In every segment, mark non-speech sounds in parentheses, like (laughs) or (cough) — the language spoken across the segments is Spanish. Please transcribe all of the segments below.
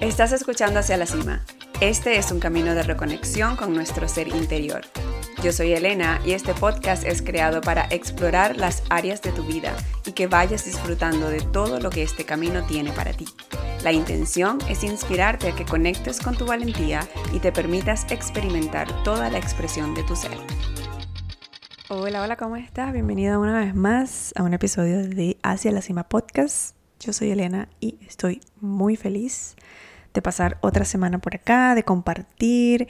Estás escuchando Hacia la Cima. Este es un camino de reconexión con nuestro ser interior. Yo soy Elena y este podcast es creado para explorar las áreas de tu vida y que vayas disfrutando de todo lo que este camino tiene para ti. La intención es inspirarte a que conectes con tu valentía y te permitas experimentar toda la expresión de tu ser. Hola, hola, ¿cómo estás? Bienvenida una vez más a un episodio de Hacia la Cima Podcast. Yo soy Elena y estoy muy feliz de pasar otra semana por acá, de compartir,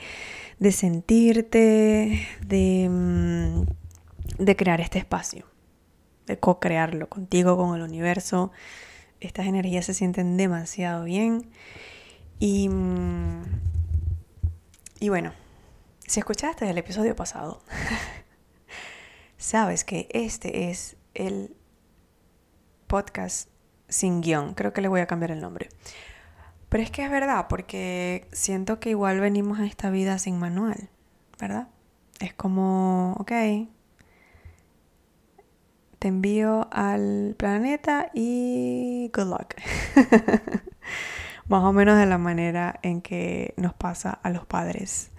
de sentirte, de, mm, de crear este espacio, de co-crearlo contigo, con el universo. Estas energías se sienten demasiado bien. Y, mm, y bueno, si escuchaste el episodio pasado, (laughs) sabes que este es el podcast sin guion. Creo que le voy a cambiar el nombre. Pero es que es verdad, porque siento que igual venimos a esta vida sin manual, ¿verdad? Es como, ok, te envío al planeta y good luck. (laughs) Más o menos de la manera en que nos pasa a los padres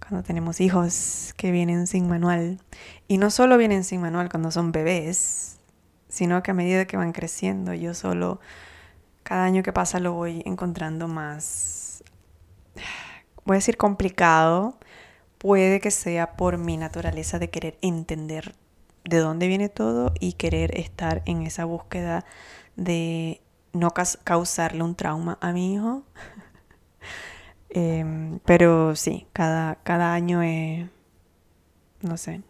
cuando tenemos hijos que vienen sin manual. Y no solo vienen sin manual cuando son bebés, sino que a medida que van creciendo, yo solo cada año que pasa lo voy encontrando más, voy a decir complicado, puede que sea por mi naturaleza de querer entender de dónde viene todo y querer estar en esa búsqueda de no causarle un trauma a mi hijo. (laughs) Em, pero sí, cada, cada año no sé,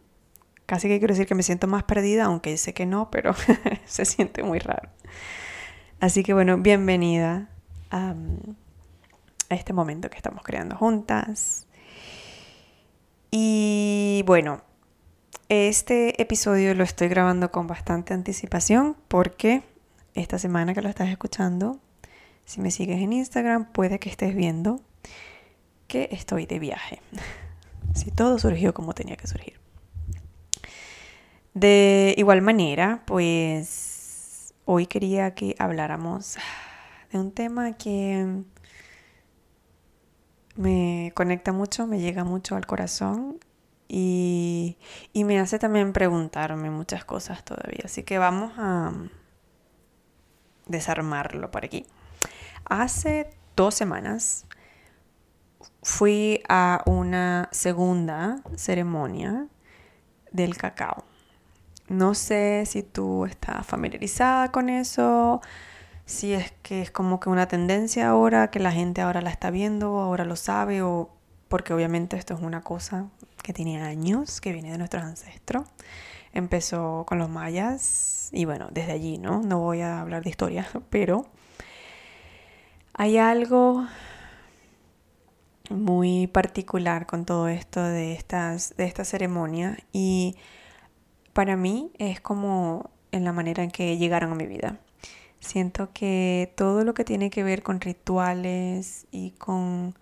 casi que quiero decir que me siento más perdida, aunque sé que no, pero (laughs) se siente muy raro. Así que bueno, bienvenida a, este momento que estamos creando juntas. Y bueno, este episodio lo estoy grabando con bastante anticipación porque esta semana que lo estás escuchando, si me sigues en Instagram, puede que estés viendo que estoy de viaje. (laughs) Si todo surgió como tenía que surgir. De igual manera, pues Hoy quería que habláramos de un tema que me conecta mucho, me llega mucho al corazón y, me hace también preguntarme muchas cosas todavía. Así que vamos a desarmarlo por aquí. Hace dos semanas fui a una segunda ceremonia del cacao. No sé si tú estás familiarizada con eso, si es que es como que una tendencia ahora, que la gente ahora la está viendo, ahora lo sabe, o porque obviamente esto es una cosa que tiene años, que viene de nuestros ancestros. Empezó con los mayas y bueno, desde allí, ¿no? No voy a hablar de historia, (laughs) pero hay algo muy particular con todo esto de estas de esta ceremonia y para mí es como en la manera en que llegaron a mi vida. Siento que todo lo que tiene que ver con rituales y con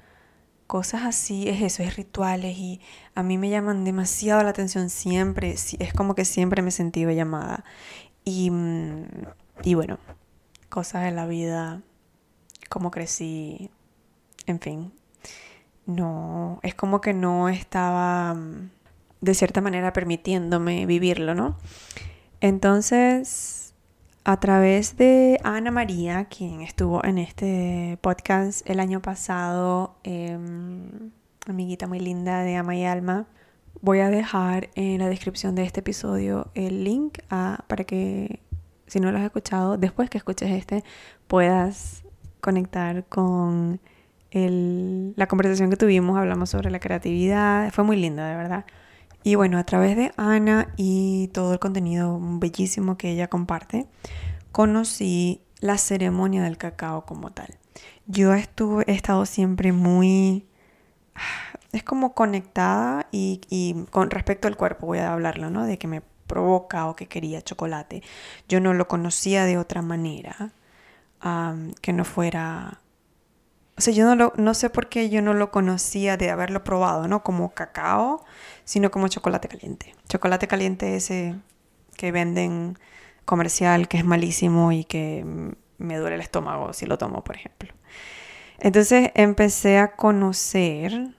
cosas así es eso, es rituales y a mí me llaman demasiado la atención siempre, es como que siempre me he sentido llamada. Y, mm, y bueno, cosas de la vida, cómo crecí, en fin, no, es como que no estaba mm, de cierta manera permitiéndome vivirlo, ¿no? Entonces, a través de Ana María, quien estuvo en este podcast el año pasado, em, amiguita muy linda de Ama y Alma, voy a dejar en la descripción de este episodio el link para que, si no lo has escuchado, después que escuches este, puedas conectar con la conversación que tuvimos, hablamos sobre la creatividad, fue muy linda, de verdad. Y bueno, a través de Ana y todo el contenido bellísimo que ella comparte, conocí la ceremonia del cacao como tal. Yo estuve, he estado siempre muy... Es como conectada y, con respecto al cuerpo voy a hablarlo, ¿no? De que me provoca o que quería chocolate. Yo no lo conocía de otra manera que no fuera o sea, yo no, lo, no sé por qué yo no lo conocía de haberlo probado, ¿no? Como cacao, sino como chocolate caliente. Chocolate caliente ese que venden comercial, que es malísimo y que me duele el estómago si lo tomo, por ejemplo. Entonces empecé a conocer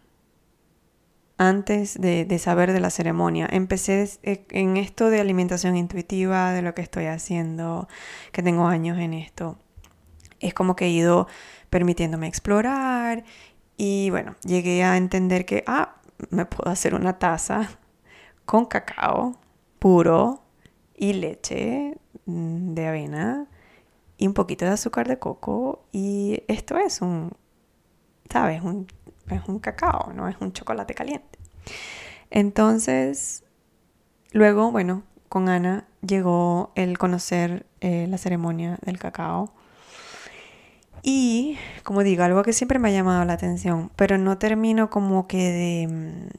antes de, saber de la ceremonia. Empecé eh, en esto de alimentación intuitiva, de lo que estoy haciendo, que tengo años en esto. Es como que he ido permitiéndome explorar y bueno, llegué a entender que, ah, me puedo hacer una taza con cacao puro y leche mm, de avena y un poquito de azúcar de coco y esto es un, ¿sabes? Un es un cacao, no es un chocolate caliente. Entonces, luego, bueno, con Ana llegó el conocer eh, la ceremonia del cacao. Y, como digo, algo que siempre me ha llamado la atención, pero no termino como que de... Mm,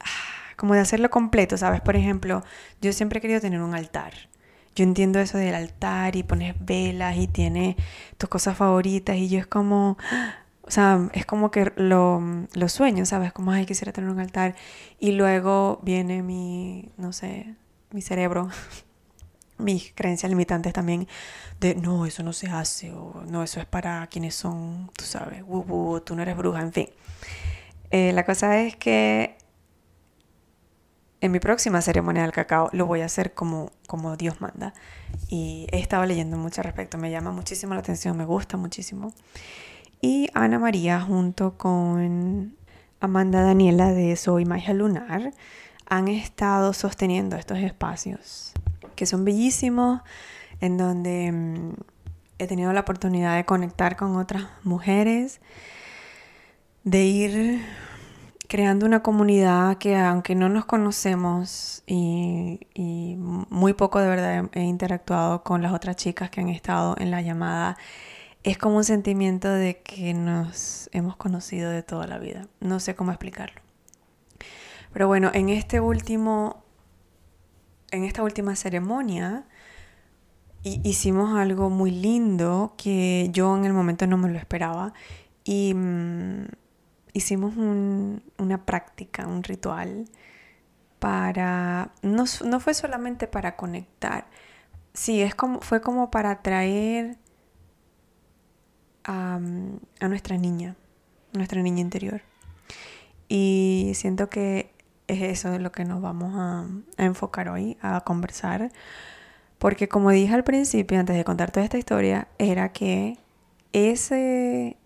ah, como de hacerlo completo, ¿sabes? Por ejemplo, yo siempre he querido tener un altar. Yo entiendo eso del altar y pones velas y tiene tus cosas favoritas y yo es como, o sea, es como que lo, lo sueño, ¿sabes? Como, ay, quisiera tener un altar. Y luego viene mi, no sé, mi cerebro, (laughs) mis creencias limitantes también, de no, eso no se hace, o no, eso es para quienes son, tú sabes, wubu, tú no eres bruja, en fin. Eh, la cosa es que en mi próxima ceremonia del cacao lo voy a hacer como, como Dios manda. Y he estado leyendo mucho al respecto, me llama muchísimo la atención, me gusta muchísimo y Ana María junto con Amanda Daniela de Soy Magia Lunar han estado sosteniendo estos espacios que son bellísimos, en donde mm, he tenido la oportunidad de conectar con otras mujeres, de ir creando una comunidad que aunque no nos conocemos y, y muy poco de verdad he interactuado con las otras chicas que han estado en la llamada, es como un sentimiento de que nos hemos conocido de toda la vida. No sé cómo explicarlo. Pero bueno, en este último, en esta última ceremonia, hicimos algo muy lindo que yo en el momento no me lo esperaba. Y mm, hicimos una práctica, un ritual para, no, fue solamente para conectar, sí, es como, fue como para traer a, nuestra niña, nuestra niña interior. Y siento que es eso de lo que nos vamos a, enfocar hoy, a conversar. Porque como dije al principio, antes de contar toda esta historia, era que ese,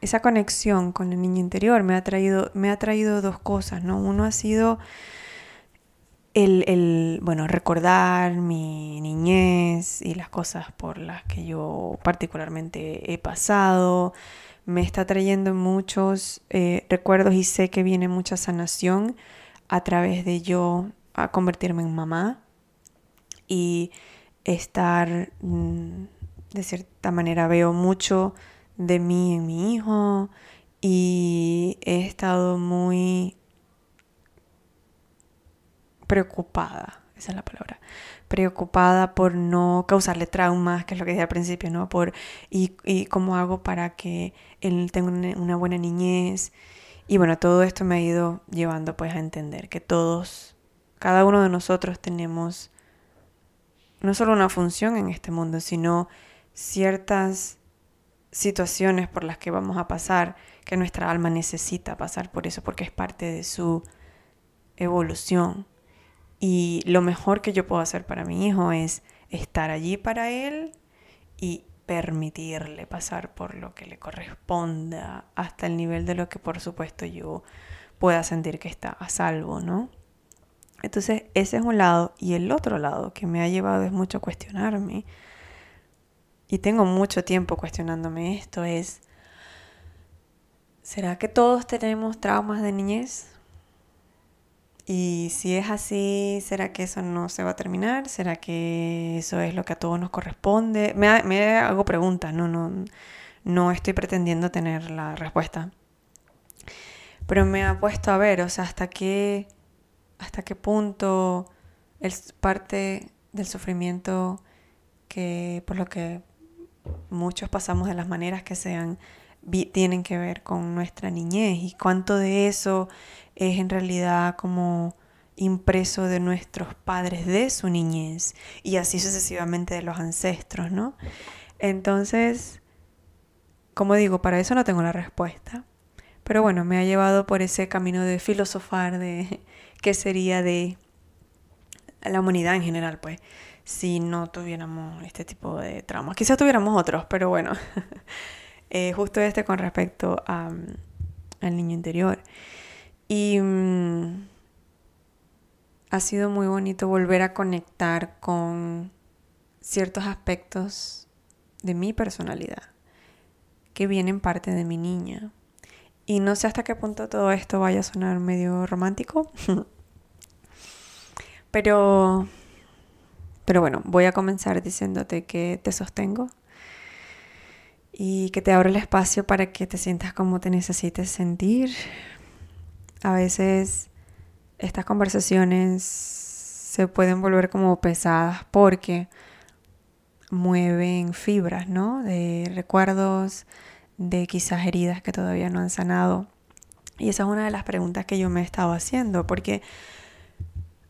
esa conexión con el niño interior me ha traído, me ha traído dos cosas, ¿no? Uno ha sido el, bueno, recordar mi niñez y las cosas por las que yo particularmente he pasado, me está trayendo muchos eh, recuerdos y sé que viene mucha sanación a través de yo a convertirme en mamá y estar, mm, de cierta manera, veo mucho de mí en mi hijo y he estado muy preocupada, esa es la palabra, preocupada por no causarle traumas, que es lo que dije al principio, ¿no? Por, y, y cómo hago para que él tenga una buena niñez. Y bueno, todo esto me ha ido llevando pues a entender que todos, cada uno de nosotros tenemos no solo una función en este mundo, sino ciertas situaciones por las que vamos a pasar, que nuestra alma necesita pasar por eso, porque es parte de su evolución. Y lo mejor que yo puedo hacer para mi hijo es estar allí para él y permitirle pasar por lo que le corresponda hasta el nivel de lo que por supuesto yo pueda sentir que está a salvo, ¿no? Entonces ese es un lado y el otro lado que me ha llevado es mucho cuestionarme y tengo mucho tiempo cuestionándome esto es, ¿será que todos tenemos traumas de niñez? Y si es así, ¿será que eso no se va a terminar? ¿Será que eso es lo que a todos nos corresponde? Me, me hago preguntas, no, no, no estoy pretendiendo tener la respuesta. Pero me ha puesto a ver, o sea, hasta qué, hasta qué punto es parte del sufrimiento que por lo que muchos pasamos de las maneras que sean tienen que ver con nuestra niñez y cuánto de eso es en realidad como impreso de nuestros padres de su niñez y así sucesivamente de los ancestros, ¿no? Entonces, como digo, para eso no tengo la respuesta. Pero bueno, me ha llevado por ese camino de filosofar de (laughs) qué sería de la humanidad en general, pues, si no tuviéramos este tipo de traumas. Quizás tuviéramos otros, pero bueno, (laughs) eh, justo este con respecto mm, al niño interior. Y mm, ha sido muy bonito volver a conectar con ciertos aspectos de mi personalidad que vienen parte de mi niña. Y no sé hasta qué punto todo esto vaya a sonar medio romántico. (laughs) pero pero bueno, voy a comenzar diciéndote que te sostengo y que te abro el espacio para que te sientas como te necesites sentir. A veces estas conversaciones se pueden volver como pesadas porque mueven fibras, ¿no? De recuerdos, de quizás heridas que todavía no han sanado. Y esa es una de las preguntas que yo me he estado haciendo, porque,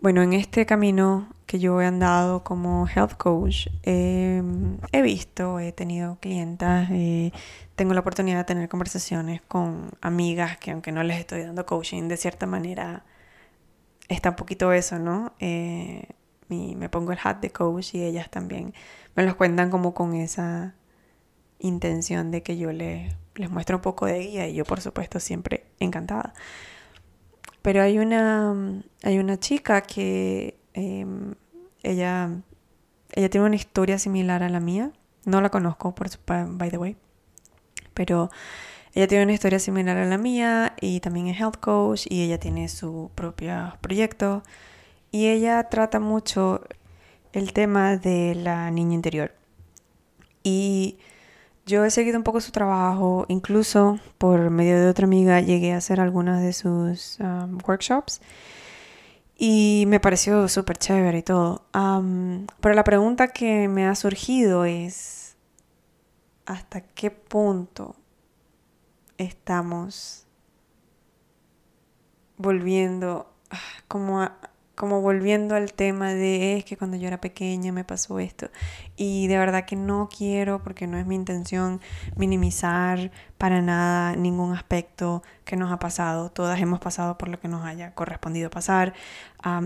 bueno, en este camino que yo he andado como health coach, em, he visto, he tenido clientas, eh, tengo la oportunidad de tener conversaciones con amigas que aunque no les estoy dando coaching, de cierta manera está un poquito eso, ¿no? Eh, me pongo el hat de coach y ellas también me los cuentan como con esa intención de que yo les, les muestre un poco de guía y yo por supuesto siempre encantada. Pero hay una, hay una chica que em, ella, ella tiene una historia similar a la mía. No la conozco, por by the way. Pero ella tiene una historia similar a la mía y también es health coach y ella tiene su propio proyecto. Y ella trata mucho el tema de la niña interior. Y yo he seguido un poco su trabajo, incluso por medio de otra amiga llegué a hacer algunas de sus um, workshops y me pareció súper chévere y todo. Pero la pregunta que me ha surgido es, ¿hasta qué punto estamos volviendo ah, como a, como volviendo al tema de es que cuando yo era pequeña me pasó esto y de verdad que no quiero porque no es mi intención minimizar para nada ningún aspecto que nos ha pasado. Todas hemos pasado por lo que nos haya correspondido pasar.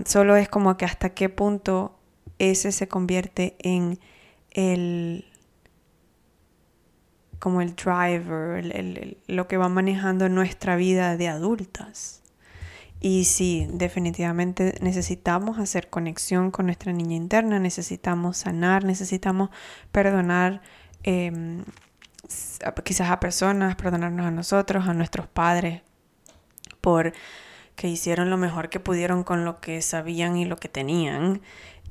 Solo es como que hasta qué punto ese se convierte en el como el driver lo que va manejando nuestra vida de adultas y sí, definitivamente necesitamos hacer conexión con nuestra niña interna, necesitamos sanar, necesitamos perdonar em, quizás a personas, perdonarnos a nosotros, a nuestros padres, por que hicieron lo mejor que pudieron con lo que sabían y lo que tenían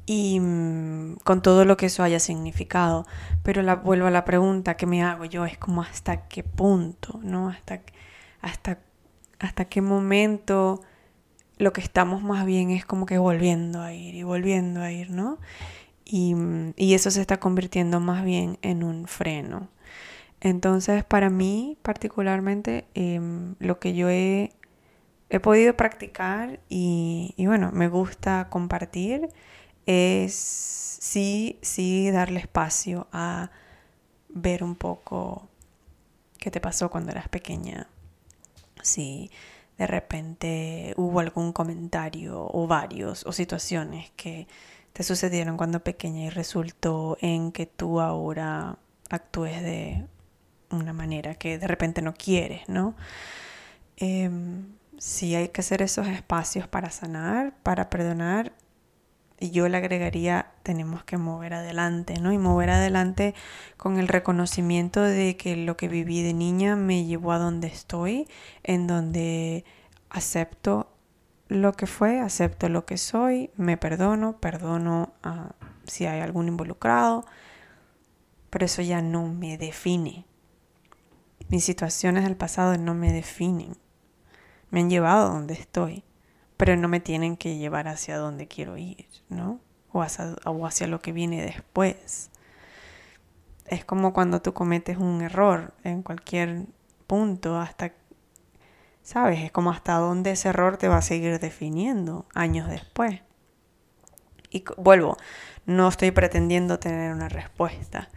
y mm, con todo lo que eso haya significado. Pero la, vuelvo a la pregunta que me hago yo, es como hasta qué punto, ¿no? Hasta, hasta, hasta qué momento lo que estamos más bien es como que volviendo a ir y volviendo a ir, ¿no? Y, eso se está convirtiendo más bien en un freno. Entonces, para mí particularmente, em, lo que yo he, he podido practicar y, y, bueno, me gusta compartir es sí, sí darle espacio a ver un poco qué te pasó cuando eras pequeña. Sí, de repente hubo algún comentario o varios o situaciones que te sucedieron cuando pequeña y resultó en que tú ahora actúes de una manera que de repente no quieres, ¿no? Eh, sí hay que hacer esos espacios para sanar, para perdonar. Y yo le agregaría, tenemos que mover adelante, ¿no? Y mover adelante con el reconocimiento de que lo que viví de niña me llevó a donde estoy, en donde acepto lo que fue, acepto lo que soy, me perdono, perdono a, si hay algún involucrado, pero eso ya no me define. Mis situaciones del pasado no me definen. Me han llevado a donde estoy, pero no me tienen que llevar hacia donde quiero ir, ¿no? O hacia, lo que viene después. Es como cuando tú cometes un error en cualquier punto hasta ¿Sabes? Es como hasta dónde ese error te va a seguir definiendo años después. Y vuelvo, no estoy pretendiendo tener una respuesta.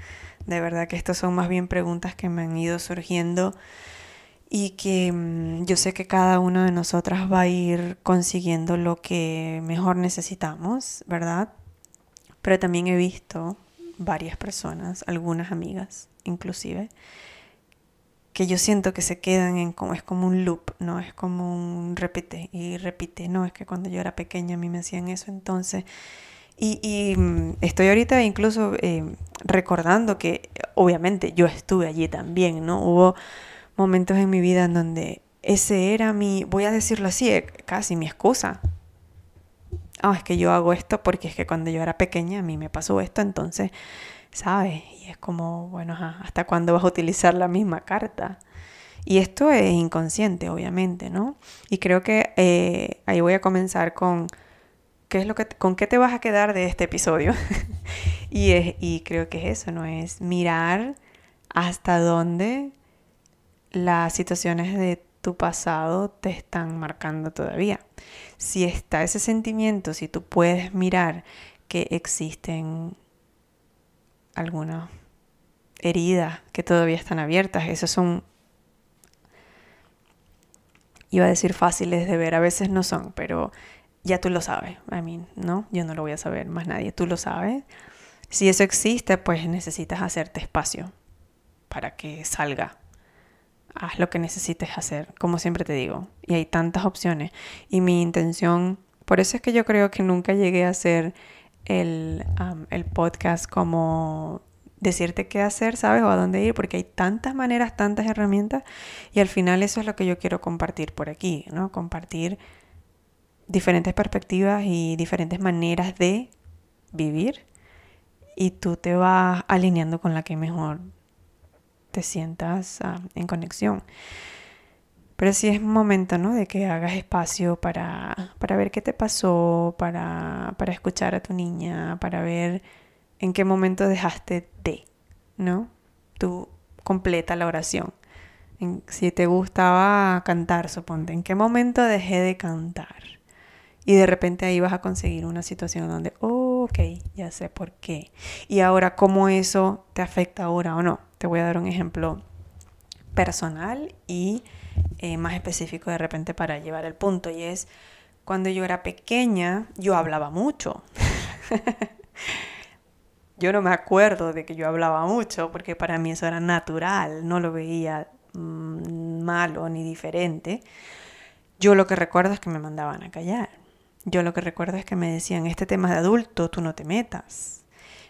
De verdad que estas son más bien preguntas que me han ido surgiendo y que mm, yo sé que cada uno de nosotras va a ir consiguiendo lo que mejor necesitamos, ¿verdad? Pero también he visto varias personas, algunas amigas inclusive, que yo siento que se quedan en como es como un loop, ¿no? Es como un repite y repite, no, es que cuando yo era pequeña a mí me hacían eso, entonces y, mm, estoy ahorita incluso eh, recordando que obviamente yo estuve allí también, ¿no? Hubo momentos en mi vida en donde ese era mi, voy a decirlo así, eh, casi mi excusa. Ah, es que yo hago esto porque es que cuando yo era pequeña a mí me pasó esto, entonces, ¿sabes? Y es como, bueno, ¿hasta cuándo vas a utilizar la misma carta? Y esto es inconsciente, obviamente, ¿no? Y creo que eh, ahí voy a comenzar con ¿qué es lo que, con qué te vas a quedar de este episodio. (laughs) y, es, y creo que es eso, ¿no? Es mirar hasta dónde las situaciones de tu pasado te están marcando todavía. Si está ese sentimiento, si tú puedes mirar que existen algunas heridas que todavía están abiertas, esos son, iba a decir fáciles de ver, a veces no son, pero ya tú lo sabes. I mean, no, yo no lo voy a saber más nadie, tú lo sabes. Si eso existe, pues necesitas hacerte espacio para que salga haz lo que necesites hacer, como siempre te digo. Y hay tantas opciones. Y mi intención, por eso es que yo creo que nunca llegué a hacer el, el podcast como decirte qué hacer, ¿sabes? O a dónde ir, porque hay tantas maneras, tantas herramientas. Y al final eso es lo que yo quiero compartir por aquí, ¿no? Compartir diferentes perspectivas y diferentes maneras de vivir. Y tú te vas alineando con la que mejor te sientas ah, en conexión. Pero sí es momento, ¿no? De que hagas espacio para, para ver qué te pasó, para, para escuchar a tu niña, para ver en qué momento dejaste de, ¿no? Tú completa la oración. si te gustaba cantar, suponte, ¿en qué momento dejé de cantar? Y de repente ahí vas a conseguir una situación donde, oh, ok, ya sé por qué. Y ahora, ¿cómo eso te afecta ahora o no? Voy a dar un ejemplo personal y eh, más específico de repente para llevar el punto. Y es, cuando yo era pequeña, yo hablaba mucho. (laughs) yo no me acuerdo de que yo hablaba mucho porque para mí eso era natural, no lo veía mm, malo ni diferente. Yo lo que recuerdo es que me mandaban a callar. Yo lo que recuerdo es que me decían, este tema de adulto, tú no te metas.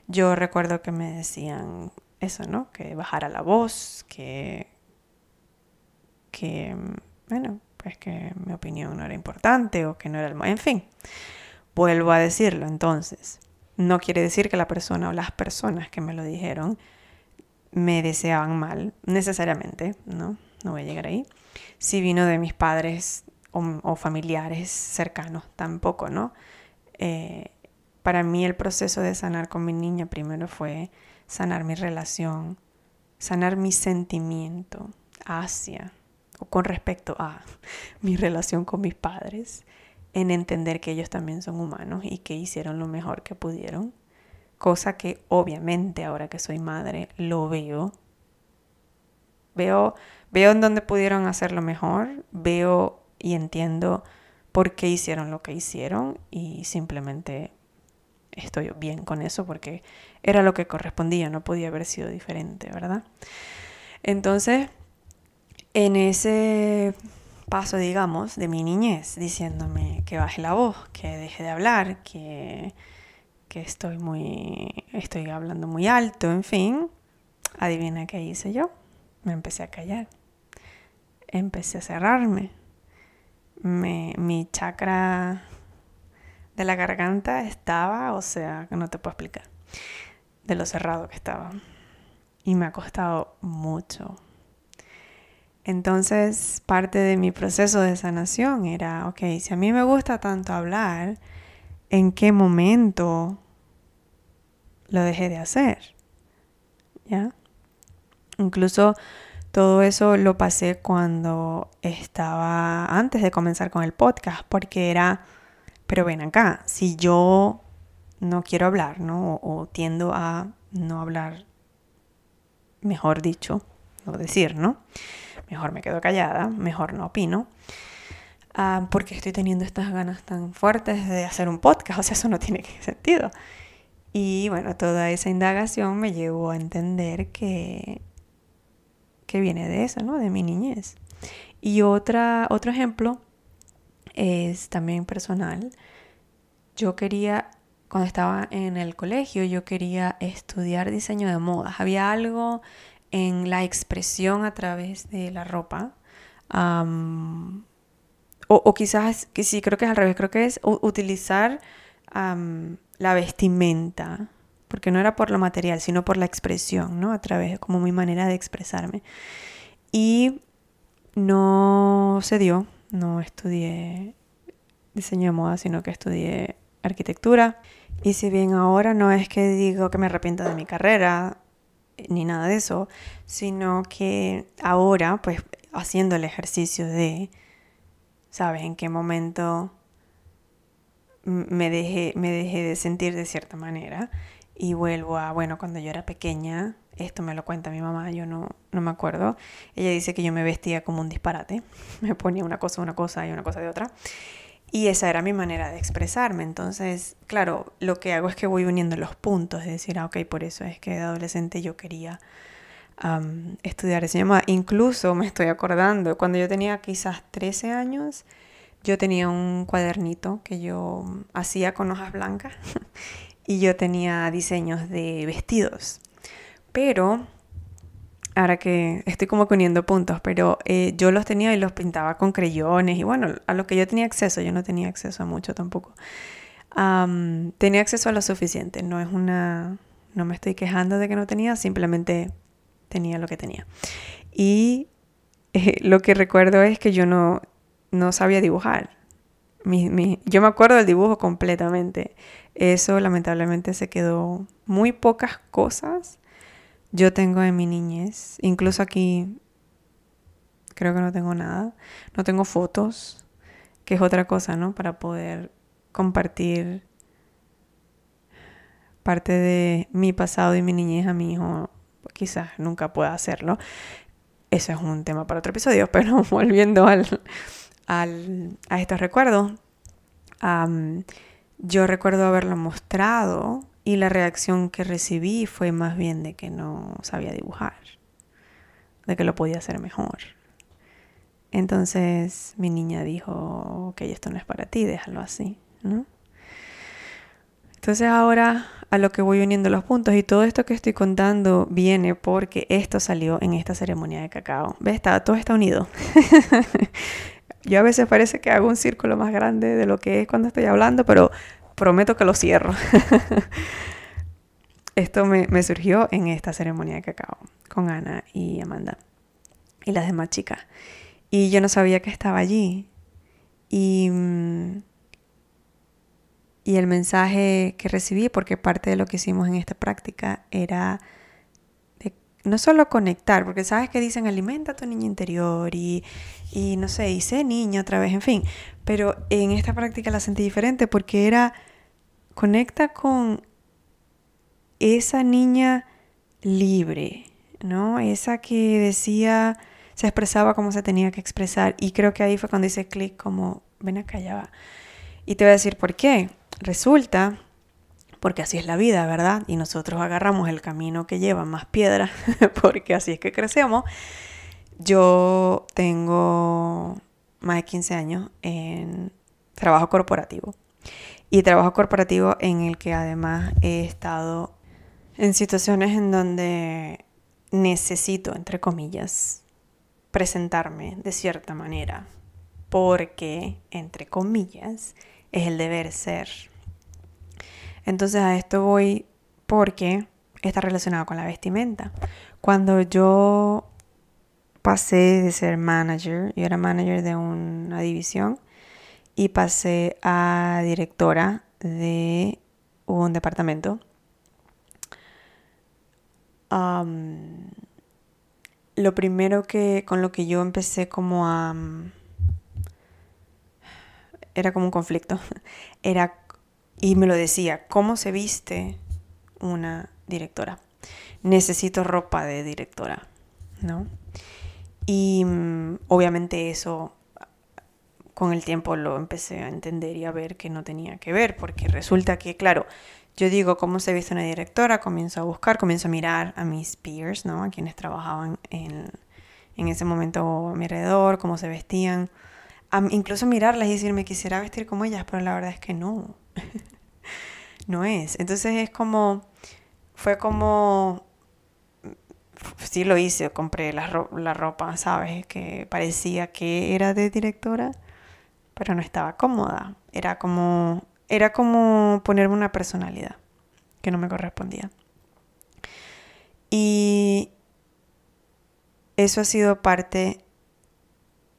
Yo recuerdo que me decían, eso, ¿no? Que bajara la voz, que, que, bueno, pues que mi opinión no era importante o que no era el... En fin, vuelvo a decirlo entonces. No quiere decir que la persona o las personas que me lo dijeron me deseaban mal, necesariamente, ¿no? No voy a llegar ahí. Si vino de mis padres o, familiares cercanos, tampoco, ¿no? Eh, para mí el proceso de sanar con mi niña primero fue sanar mi relación, sanar mi sentimiento hacia o con respecto a (laughs) mi relación con mis padres, en entender que ellos también son humanos y que hicieron lo mejor que pudieron, cosa que obviamente ahora que soy madre lo veo. Veo, veo en dónde pudieron hacerlo mejor, veo y entiendo por qué hicieron lo que hicieron y simplemente estoy bien con eso porque era lo que correspondía, no podía haber sido diferente, ¿verdad? Entonces, en ese paso, digamos, de mi niñez, diciéndome que baje la voz, que deje de hablar, que, que estoy muy, estoy hablando muy alto, en fin, adivina qué hice yo. Me empecé a callar, empecé a cerrarme, me, mi chakra de la garganta estaba, o sea, que no te puedo explicar, de lo cerrado que estaba. Y me ha costado mucho. Entonces, parte de mi proceso de sanación era, ok, si a mí me gusta tanto hablar, ¿en qué momento lo dejé de hacer? ¿Ya? Incluso todo eso lo pasé cuando estaba antes de comenzar con el podcast, porque era pero ven acá, si yo no quiero hablar, ¿no? O, tiendo a no hablar, mejor dicho, no decir, ¿no? Mejor me quedo callada, mejor no opino. Ah, porque estoy teniendo estas ganas tan fuertes de hacer un podcast, o sea, eso no tiene (laughs) sentido. Y bueno, toda esa indagación me llevó a entender que, que viene de eso, ¿no? De mi niñez. Y otra, otro ejemplo es también personal. Yo quería, cuando estaba en el colegio, yo quería estudiar diseño de modas. Había algo en la expresión a través de la ropa. o, quizás, que sí, creo que es al revés, creo que es utilizar la vestimenta, porque no era por lo material, sino por la expresión, ¿no? A través, como mi manera de expresarme. Y no se dio, no estudié diseño de moda, sino que estudié arquitectura. Y si bien ahora no es que digo que me arrepiento de mi carrera, ni nada de eso, sino que ahora, pues haciendo el ejercicio de, ¿sabes? En qué momento me dejé, me dejé de sentir de cierta manera y vuelvo a, bueno, cuando yo era pequeña, esto me lo cuenta mi mamá, yo no, no me acuerdo, ella dice que yo me vestía como un disparate, (laughs) me ponía una cosa, una cosa y una cosa de otra. Y esa era mi manera de expresarme. Entonces, claro, lo que hago es que voy uniendo los puntos, es decir, ah, ok, por eso es que de adolescente yo quería estudiar diseño moda. Incluso me estoy acordando, cuando yo tenía quizás 13 años, yo tenía un cuadernito que yo hacía con hojas blancas (laughs) y yo tenía diseños de vestidos. Pero, ahora que estoy como poniendo puntos, pero eh, yo los tenía y los pintaba con creyones y bueno, a lo que yo tenía acceso, yo no tenía acceso a mucho tampoco. tenía acceso a lo suficiente, no es una, no me estoy quejando de que no tenía, simplemente tenía lo que tenía. Y eh, (laughs) lo que recuerdo es que yo no, no sabía dibujar. yo me acuerdo del dibujo completamente. Eso lamentablemente se quedó muy pocas cosas. Yo tengo en mi niñez, incluso aquí creo que no tengo nada. No tengo fotos, que es otra cosa, ¿no? Para poder compartir parte de mi pasado y mi niñez a mi hijo. Quizás nunca pueda hacerlo. Eso es un tema para otro episodio, (laughs) pero volviendo al, a estos recuerdos, yo recuerdo haberlo mostrado y la reacción que recibí fue más bien de que no sabía dibujar, de que lo podía hacer mejor. Entonces mi niña dijo, ok, esto no es para ti, déjalo así, ¿no? Entonces ahora a lo que voy uniendo los puntos y todo esto que estoy contando viene porque esto salió en esta ceremonia de cacao. ¿Ves? todo está unido. (laughs) Yo a veces parece que hago un círculo más grande de lo que es cuando estoy hablando, pero prometo que lo cierro. (laughs) Esto me, surgió en esta ceremonia de cacao con Ana y Amanda y las demás chicas. Y yo no sabía que estaba allí. Y, mm, y el mensaje que recibí, porque parte de lo que hicimos en esta práctica era no solo conectar, porque sabes que dicen alimenta a tu niño interior y, y no sé, y sé niño otra vez, en fin. Pero en esta práctica la sentí diferente porque era conecta con esa niña libre, ¿no? Esa que decía, se expresaba como se tenía que expresar. Y creo que ahí fue cuando hice clic como, ven acá, ya va. Y te voy a decir por qué. Resulta porque así es la vida, ¿verdad? Y nosotros agarramos el camino que lleva más piedra, (laughs) porque así es que crecemos. Yo tengo más de 15 años en trabajo corporativo. Y trabajo corporativo en el que además he estado en situaciones en donde necesito, entre comillas, presentarme de cierta manera. Porque, entre comillas, es el deber ser entonces a esto voy porque está relacionado con la vestimenta. Cuando yo pasé de ser manager, yo era manager de una división y pasé a directora de un departamento. lo primero que con lo que yo empecé como a era como un conflicto (laughs) era y me lo decía, ¿cómo se viste una directora? Necesito ropa de directora, ¿no? Y mm, obviamente eso con el tiempo lo empecé a entender y a ver que no tenía que ver, porque resulta que, claro, yo digo, ¿cómo se viste una directora? Comienzo a buscar, comienzo a mirar a mis peers, ¿no? A quienes trabajaban en, en ese momento a mi alrededor, cómo se vestían. incluso mirarlas y decirme, quisiera vestir como ellas, pero la verdad es que no. (laughs) no es. Entonces es como, fue como, sí lo hice, compré la, la ropa, ¿sabes? Que parecía que era de directora pero no estaba cómoda. Era como, era como ponerme una personalidad que no me correspondía. Y eso ha sido parte,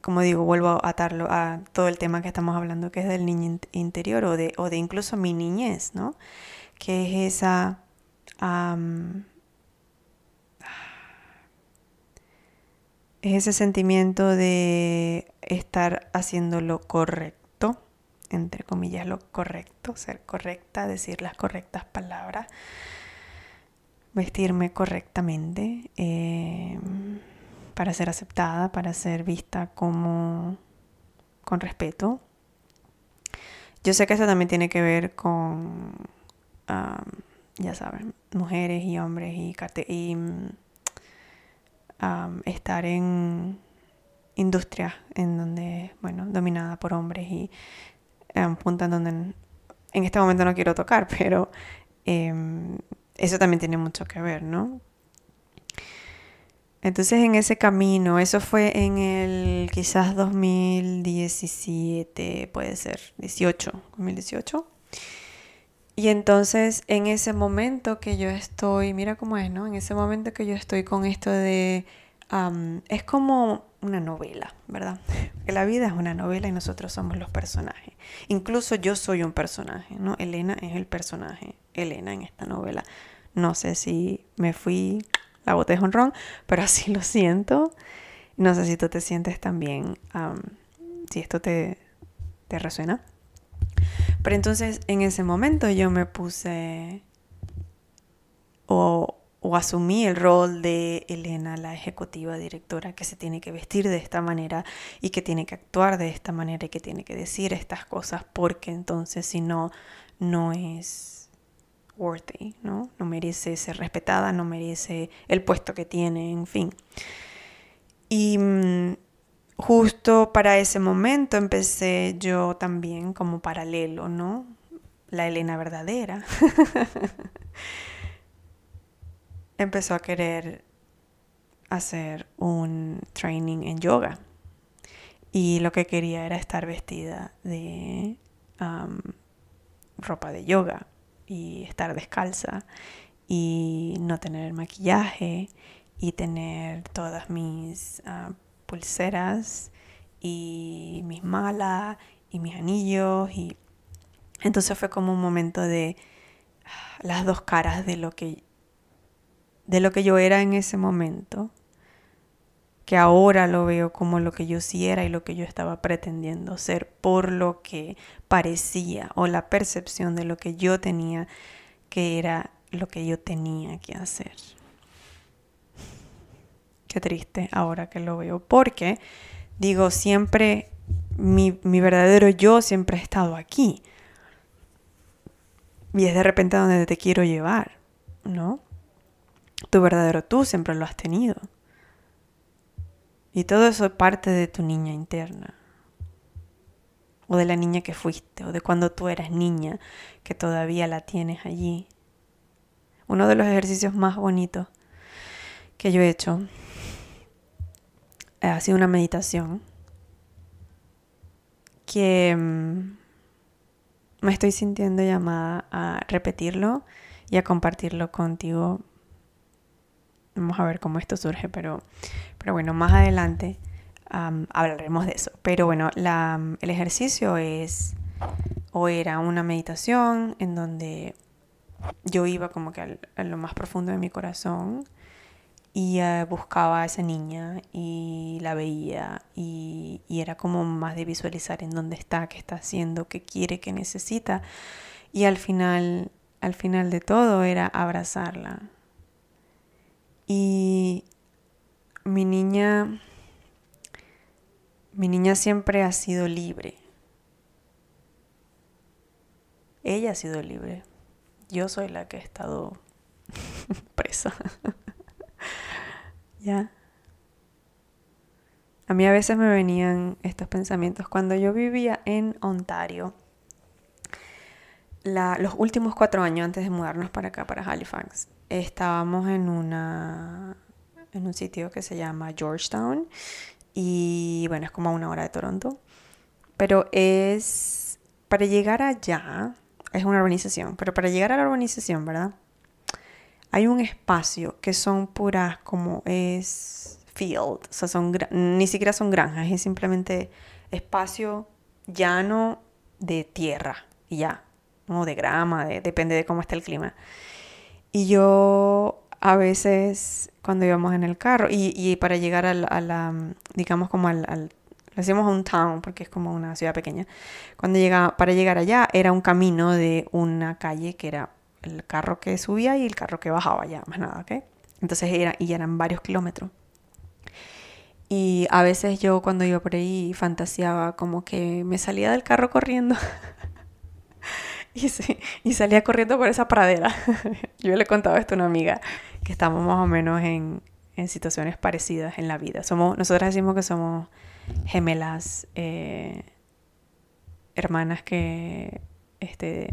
como digo, vuelvo a atarlo a todo el tema que estamos hablando, que es del niño interior o de, o de incluso mi niñez, ¿no? Que es esa... es ese sentimiento de estar haciendo lo correcto, entre comillas lo correcto, ser correcta, decir las correctas palabras, vestirme correctamente eh, para ser aceptada, para ser vista como con respeto. Yo sé que eso también tiene que ver con, ya saben, mujeres y hombres y, estar en industria en donde, bueno, dominada por hombres y um, punta en donde en, este momento no quiero tocar, (laughs) pero em, eso también tiene mucho que ver, ¿no? Entonces en ese camino, eso fue en el quizás 2017, puede ser, 18, 2018. Y entonces en ese momento que yo estoy, mira cómo es, ¿no? En ese momento que yo estoy con esto de... es como una novela, ¿verdad? (laughs) Que la vida es una novela y nosotros somos los personajes. Incluso yo soy un personaje, ¿no? Elena es el personaje, Elena en esta novela. No sé si me fui, la boté honrón, pero así lo siento. No sé si tú te sientes también, si esto te resuena. Pero entonces en ese momento yo me puse o, asumí el rol de Elena, la ejecutiva directora, que se tiene que vestir de esta manera y que tiene que actuar de esta manera y que tiene que decir estas cosas porque entonces si no, no es worthy, ¿no? No merece ser respetada, no merece el puesto que tiene, en fin. Y mm, justo para ese momento empecé yo también como paralelo, ¿no? La Elena verdadera. (laughs) Empezó a querer hacer un training en yoga. Y lo que quería era estar vestida de ropa de yoga y estar descalza y no tener maquillaje y tener todas mis ah, pulseras y mis malas y mis anillos y entonces fue como un momento de ah, las dos caras de lo que de lo que yo era en ese momento que ahora lo veo como lo que yo sí era y lo que yo estaba pretendiendo ser por lo que parecía o la percepción de lo que yo tenía que era lo que yo tenía que hacer triste ahora que lo veo, porque digo, siempre mi, mi verdadero yo siempre ha estado aquí. Y es de repente donde te quiero llevar, ¿no? Tu verdadero tú siempre lo has tenido. Y todo eso es parte de tu niña interna. O de la niña que fuiste, o de cuando tú eras niña, que todavía la tienes allí. Uno de los ejercicios más bonitos que yo he hecho ha sido una meditación que mm, me estoy sintiendo llamada a repetirlo y a compartirlo contigo. Vamos a ver cómo esto surge, pero, pero bueno, más adelante hablaremos de eso. Pero bueno, la, el ejercicio es o era una meditación en donde yo iba como que a lo más profundo de mi corazón y eh, buscaba a esa niña y la veía y, era como más de visualizar en dónde está, qué está haciendo, qué quiere, qué necesita. Y al final, al final de todo era abrazarla. Y mi niña, mi niña siempre ha sido libre. Ella ha sido libre. Yo soy la que he estado (laughs) presa. (laughs) ¿Ya? A mí a veces me venían estos pensamientos. Cuando yo vivía en Ontario, los últimos cuatro años antes de mudarnos para acá, para Halifax, estábamos en, una, en un sitio que se llama Georgetown. Y bueno, es como a una hora de Toronto. Pero es, para llegar allá, es una urbanización, pero para llegar a la urbanización, ¿verdad? Hay un espacio que son puras como es field, o sea, son, ni siquiera son granjas, es simplemente espacio llano de tierra ya, ¿no? De grama, depende de cómo está el clima. Y yo a veces cuando íbamos en el carro y, para llegar a la, digamos como al, al lo hacíamos un town porque es como una ciudad pequeña. Cuando llegaba, para llegar allá era un camino de una calle que era el carro que subía y el carro que bajaba, ya más nada, ¿ok? Entonces era, y eran varios kilómetros. Y a veces yo cuando iba por ahí fantaseaba como que me salía del carro corriendo. (laughs) (laughs) y, y salía corriendo por esa pradera. (laughs) yo le contaba esto a una amiga que estamos más o menos en, en situaciones parecidas en la vida. Somos, nosotras decimos que somos gemelas, eh, hermanas que, este,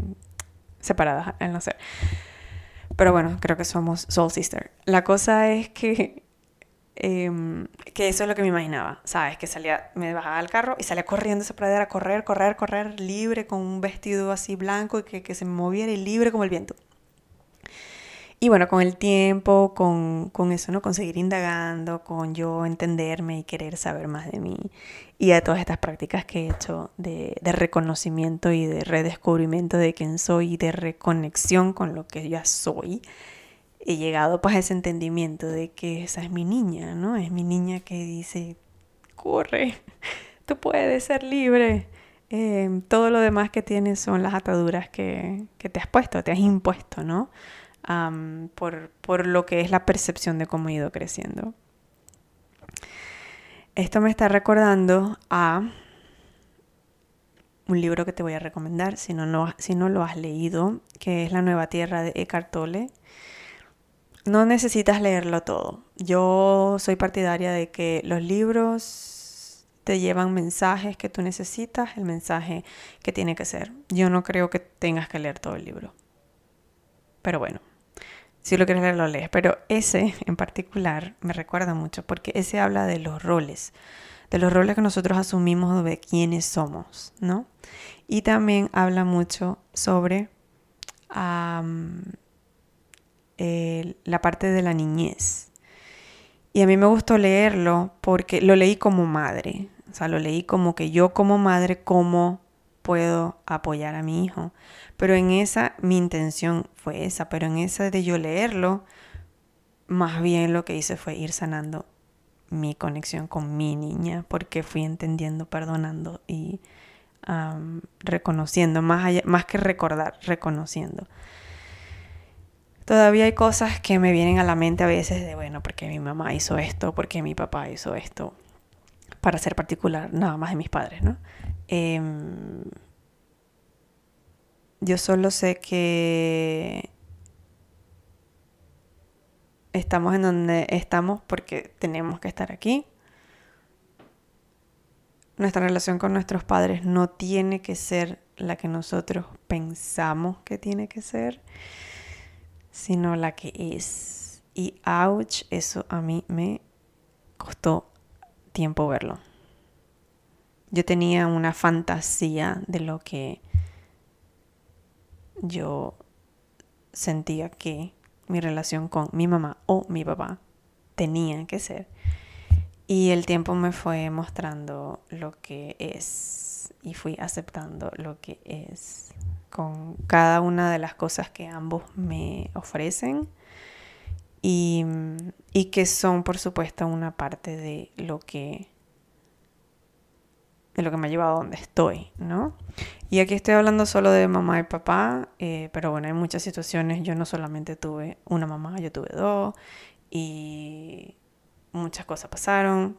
separadas al nacer. Pero bueno, creo que somos soul sister. La cosa es que, em, que eso es lo que me imaginaba, ¿sabes? Que salía, me bajaba al carro y salía corriendo esa pradera, correr, correr, correr, libre, con un vestido así blanco y que, que se moviera y libre como el viento. Y bueno, con el tiempo, con, con, eso, ¿no? Con seguir indagando, con yo entenderme y querer saber más de mí. Y de todas estas prácticas que he hecho de, de reconocimiento y de redescubrimiento de quién soy y de reconexión con lo que ya soy, he llegado pues a ese entendimiento de que esa es mi niña, ¿no? Es mi niña que dice, corre, tú puedes ser libre. Eh, todo lo demás que tienes son las ataduras que, que te has puesto, te has impuesto, ¿no? por, por lo que es la percepción de cómo he ido creciendo. Esto me está recordando a un libro que te voy a recomendar si no, no, si no lo has leído, que es La Nueva Tierra de Eckhart Tolle. No necesitas leerlo todo. Yo soy partidaria de que los libros te llevan mensajes que tú necesitas, el mensaje que tiene que ser. Yo no creo que tengas que leer todo el libro. Pero bueno, si lo quieres leer, lo lees. Pero ese (laughs) en particular me recuerda mucho porque ese habla de los roles, de los roles que nosotros asumimos de quiénes somos, ¿no? Y también habla mucho sobre la parte de la niñez. Y a mí me gustó leerlo porque lo leí como madre. O sea, lo leí como que yo como madre, cómo puedo apoyar a mi hijo. Pero en esa, mi intención fue esa, pero en esa de yo leerlo, más bien lo que hice fue ir sanando mi conexión con mi niña, porque fui entendiendo, perdonando y reconociendo, más, allá, más que recordar, reconociendo. Todavía hay cosas que me vienen a la mente a veces de, bueno, porque mi mamá hizo esto, porque mi papá hizo esto, para ser particular, nada más de mis padres, ¿no? Em, yo solo sé que estamos en donde estamos porque tenemos que estar aquí. Nuestra relación con nuestros padres no tiene que ser la que nosotros pensamos que tiene que ser, sino la que es. Y ouch, eso a mí me costó tiempo verlo. Yo tenía una fantasía de lo que yo sentía que mi relación con mi mamá o mi papá tenía que ser. Y el tiempo me fue mostrando lo que es y fui aceptando lo que es con cada una de las cosas que ambos me ofrecen y, y que son por supuesto una parte de lo que de lo que me ha llevado a donde estoy, ¿no? Y aquí estoy hablando solo de mamá y papá, eh, pero bueno, hay muchas situaciones. Yo no solamente tuve una mamá, yo tuve dos y muchas cosas pasaron.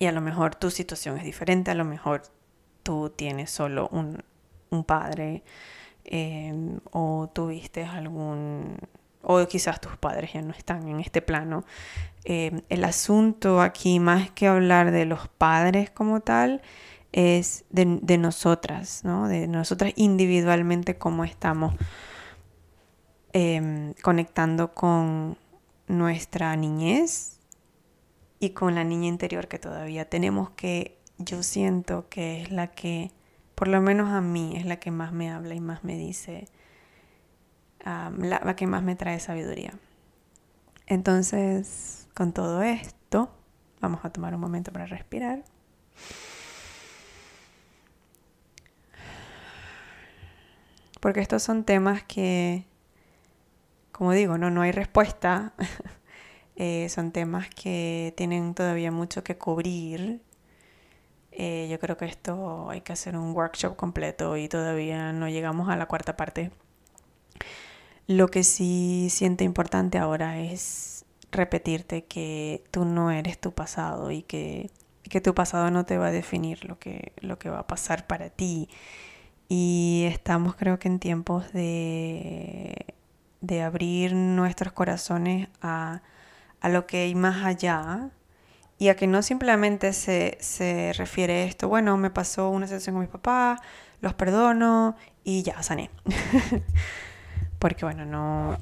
Y a lo mejor tu situación es diferente, a lo mejor tú tienes solo un, padre em, o tuviste algún, o quizás tus padres ya no están en este plano. Em, el asunto aquí, más que hablar de los padres como tal, es de, nosotras, ¿no? De nosotras individualmente cómo estamos em, conectando con nuestra niñez y con la niña interior que todavía tenemos que yo siento que es la que, por lo menos a mí, es la que más me habla y más me dice, la que más me trae sabiduría. Entonces, con todo esto, vamos a tomar un momento para respirar. Porque estos son temas que, como digo, no, no hay respuesta. (laughs) Eh, son temas que tienen todavía mucho que cubrir. Eh, yo creo que esto hay que hacer un workshop completo y todavía no llegamos a la cuarta parte. Lo que sí siento importante ahora es repetirte que tú no eres tu pasado y que, que tu pasado no te va a definir lo que, lo que va a pasar para ti y estamos creo que en tiempos de, de abrir nuestros corazones a, a, lo que hay más allá y a que no simplemente se, se refiere esto, bueno, me pasó una situación con mi papá, los perdono y ya sané. (laughs) Porque bueno, no,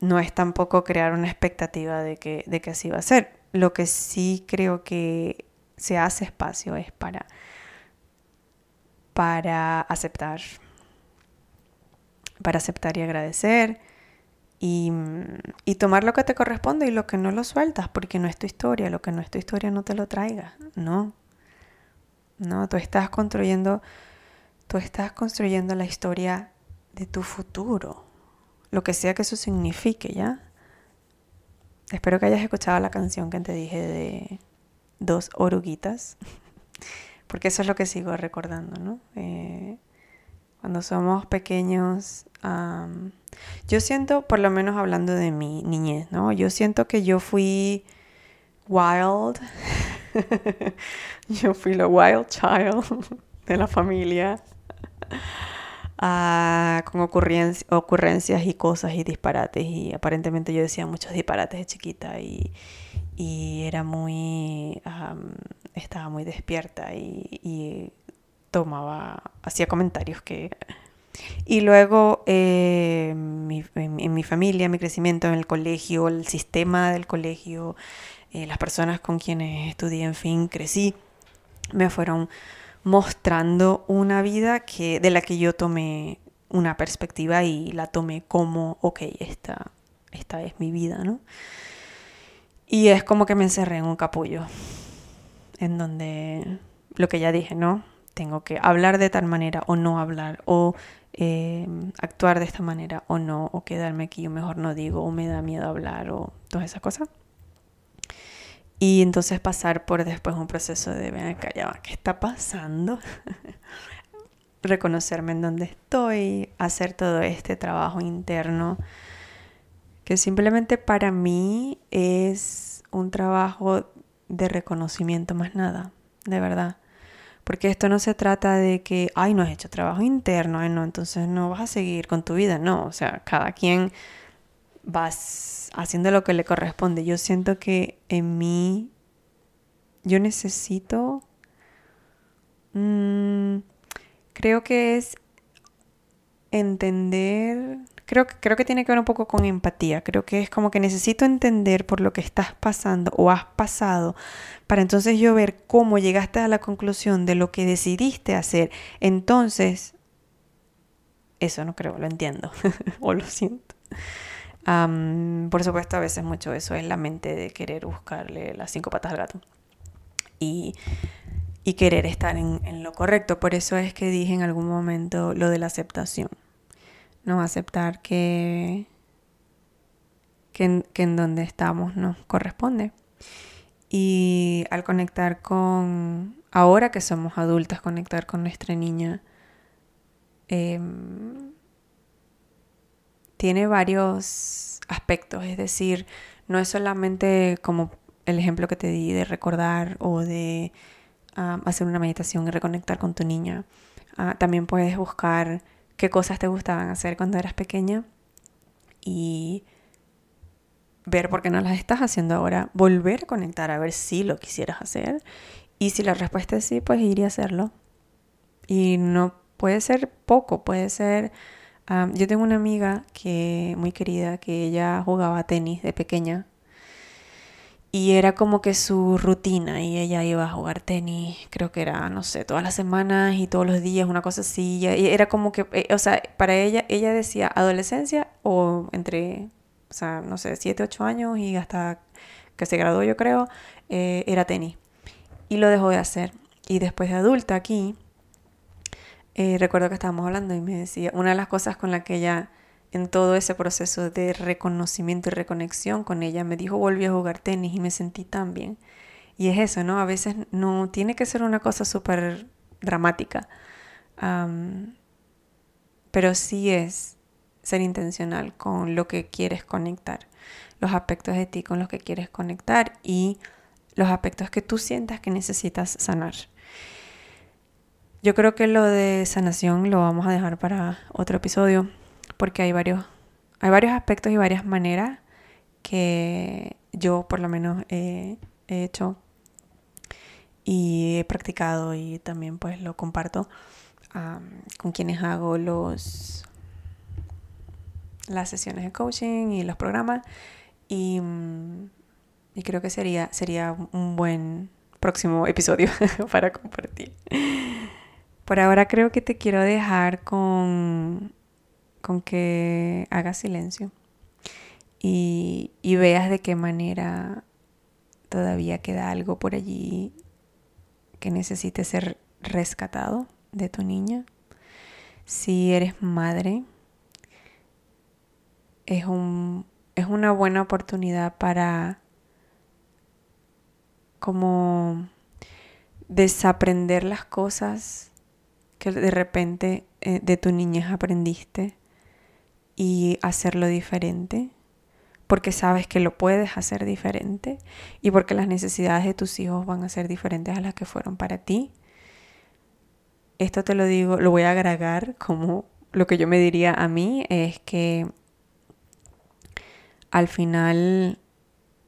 no es tampoco crear una expectativa de que, de que así va a ser. Lo que sí creo que se hace espacio es para para aceptar, para aceptar y agradecer y, tomar lo que te corresponde y lo que no lo sueltas, porque no es tu historia, lo que no es tu historia no te lo traiga, no. No, tú estás construyendo, tú estás construyendo la historia de tu futuro, lo que sea que eso signifique, ¿ya? Espero que hayas escuchado la canción que te dije de dos oruguitas (laughs) porque eso es lo que sigo recordando, ¿no? Eh, cuando somos pequeños, yo siento, por lo menos hablando de mi niñez, ¿no? Yo siento que yo fui wild, (laughs) yo fui la wild child (laughs) de la familia, (laughs) ah, con ocurrencias y cosas y disparates, y aparentemente yo decía muchos disparates de chiquita y, y era muy estaba muy despierta y, tomaba, hacía comentarios que... Y luego eh, en, mi familia, mi crecimiento en el colegio, el sistema del colegio, eh, las personas con quienes estudié, en fin, crecí, me fueron mostrando una vida que, de la que yo tomé una perspectiva y la tomé como, ok, esta, esta es mi vida, ¿no? Y es como que me encerré en un capullo en donde lo que ya dije, ¿no? Tengo que hablar de tal manera o no hablar, o eh, actuar de esta manera o no, o quedarme aquí, o mejor no digo, o me da miedo hablar, o todas esas cosas. Y entonces pasar por después un proceso de, ven acá, ya ¿qué está pasando? (laughs) Reconocerme en donde estoy, hacer todo este trabajo interno, que simplemente para mí es un trabajo de reconocimiento más nada, de verdad. Porque esto no se trata de que, ay, no has hecho trabajo interno, no, entonces no vas a seguir con tu vida, no, o sea, cada quien va haciendo lo que le corresponde. Yo siento que en mí, yo necesito, mm, creo que es entender creo, creo que tiene que ver un poco con empatía. Creo que es como que necesito entender por lo que estás pasando o has pasado para entonces yo ver cómo llegaste a la conclusión de lo que decidiste hacer. Entonces, eso no creo, lo entiendo (laughs) o lo siento. por supuesto, a veces mucho eso es la mente de querer buscarle las cinco patas al gato y, y querer estar en, en lo correcto. Por eso es que dije en algún momento lo de la aceptación. ¿No? Aceptar que, que, en, donde estamos nos corresponde. Y al conectar con ahora que somos adultas, conectar con nuestra niña. Em, tiene varios aspectos, es decir, no es solamente como el ejemplo que te di de recordar o de ah, hacer una meditación y reconectar con tu niña. Ah, también puedes buscar qué cosas te gustaban hacer cuando eras pequeña y ver por qué no las estás haciendo ahora, volver a conectar a ver si lo quisieras hacer y si la respuesta es sí, pues ir a hacerlo. Y no puede ser poco, puede ser yo tengo una amiga que muy querida que ella jugaba tenis de pequeña y era como que su rutina y ella iba a jugar tenis, creo que era, no sé, todas las semanas y todos los días, una cosa así. Y era como que, eh, o sea, para ella, ella decía adolescencia o entre, o sea, no sé, 7, 8 años y hasta que se graduó yo creo, eh, era tenis. Y lo dejó de hacer. Y después de adulta aquí, eh, recuerdo que estábamos hablando y me decía, una de las cosas con la que ella, en todo ese proceso de reconocimiento y reconexión con ella, me dijo, volví a jugar tenis y me sentí tan bien. Y es eso, ¿no? A veces no tiene que ser una cosa súper dramática, pero sí es ser intencional con lo que quieres conectar, los aspectos de ti con los que quieres conectar y los aspectos que tú sientas que necesitas sanar. Yo creo que lo de sanación lo vamos a dejar para otro episodio porque hay varios, hay varios aspectos y varias maneras que yo por lo menos he, hecho y he practicado y también pues lo comparto con quienes hago los las sesiones de coaching y los programas y, y creo que sería, sería un buen próximo episodio (laughs) para compartir. Por ahora creo que te quiero dejar con, con que hagas silencio y, y veas de qué manera todavía queda algo por allí que necesite ser rescatado de tu niña. Si eres madre, es, un, es una buena oportunidad para como desaprender las cosas que de repente eh, de tu niñez aprendiste y hacerlo diferente, porque sabes que lo puedes hacer diferente y porque las necesidades de tus hijos van a ser diferentes a las que fueron para ti. Esto te lo digo, lo voy a agregar como lo que yo me diría a mí es que al final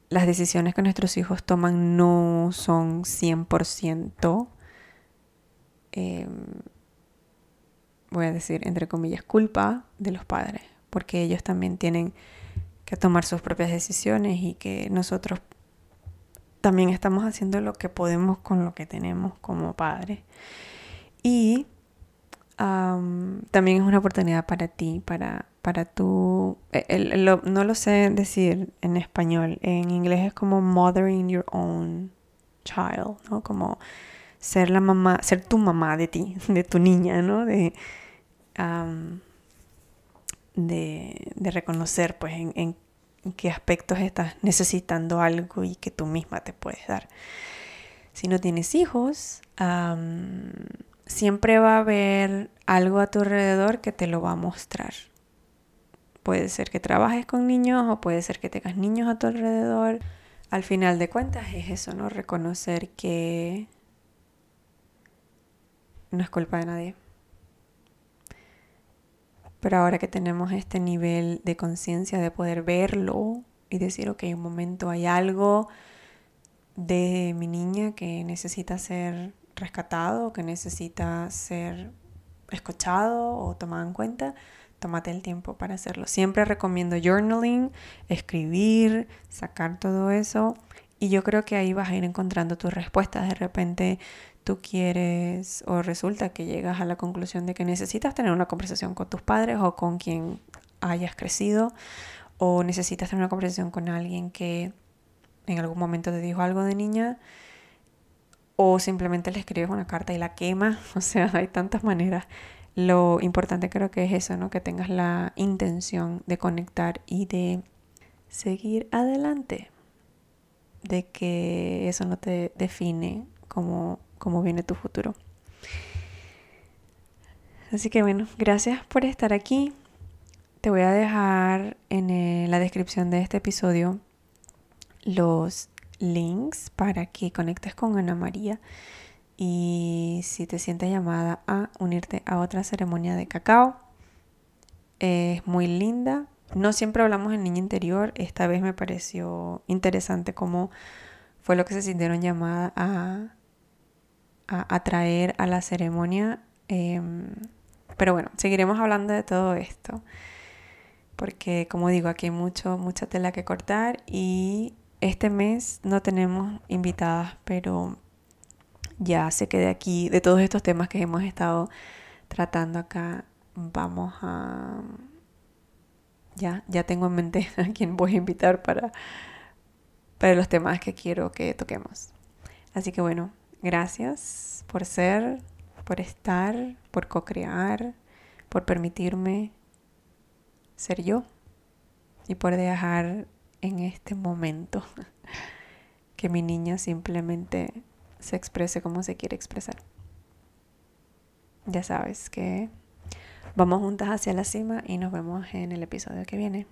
las decisiones que nuestros hijos toman no son 100% eh, voy a decir, entre comillas, culpa de los padres, porque ellos también tienen que tomar sus propias decisiones y que nosotros también estamos haciendo lo que podemos con lo que tenemos como padres. Y también es una oportunidad para ti, para, para tu... E, no lo sé decir en español, en inglés es como mothering your own child, ¿no? Como ser la mamá, ser tu mamá de ti, (laughs) de tu niña, ¿no? De, de, reconocer pues en, qué aspectos estás necesitando algo y que tú misma te puedes dar. Si no tienes hijos, siempre va a haber algo a tu alrededor que te lo va a mostrar. Puede ser que trabajes con niños o puede ser que tengas niños a tu alrededor. Al final de cuentas es eso, ¿no? Reconocer que no es culpa de nadie. Pero ahora que tenemos este nivel de conciencia de poder verlo y decir, ok, un momento hay algo de mi niña que necesita ser rescatado, que necesita ser escuchado o tomado en cuenta, tómate el tiempo para hacerlo. Siempre recomiendo journaling, escribir, sacar todo eso. Y yo creo que ahí vas a ir encontrando tus respuestas. De repente tú quieres o resulta que llegas a la conclusión de que necesitas tener una conversación con tus padres o con quien hayas crecido o necesitas tener una conversación con alguien que en algún momento te dijo algo de niña o simplemente le escribes una carta y la quema, (laughs) o sea, hay tantas maneras. Lo importante creo que es eso, ¿no? Que tengas la intención de conectar y de seguir adelante, de que eso no te define como cómo viene tu futuro. Así que bueno, gracias por estar aquí. Te voy a dejar en la descripción de este episodio los links para que conectes con Ana María y si te sientes llamada a unirte a otra ceremonia de cacao. Es muy linda. No siempre hablamos en niño interior. Esta vez me pareció interesante cómo fue lo que se sintieron llamada a, a, traer a la ceremonia. Em, pero bueno, seguiremos hablando de todo esto. Porque como digo, aquí hay mucho, mucha tela que cortar y este mes no tenemos invitadas, pero ya se quede aquí de todos estos temas que hemos estado tratando acá. Vamos a... Ya, ya tengo en mente (laughs) a quién voy a invitar para, para los temas que quiero que toquemos. Así que bueno, gracias por ser, por estar, por co-crear, por permitirme ser yo y por dejar en este momento (laughs) que mi niña simplemente se exprese como se quiere expresar. Ya sabes que vamos juntas hacia la cima y nos vemos en el episodio que viene.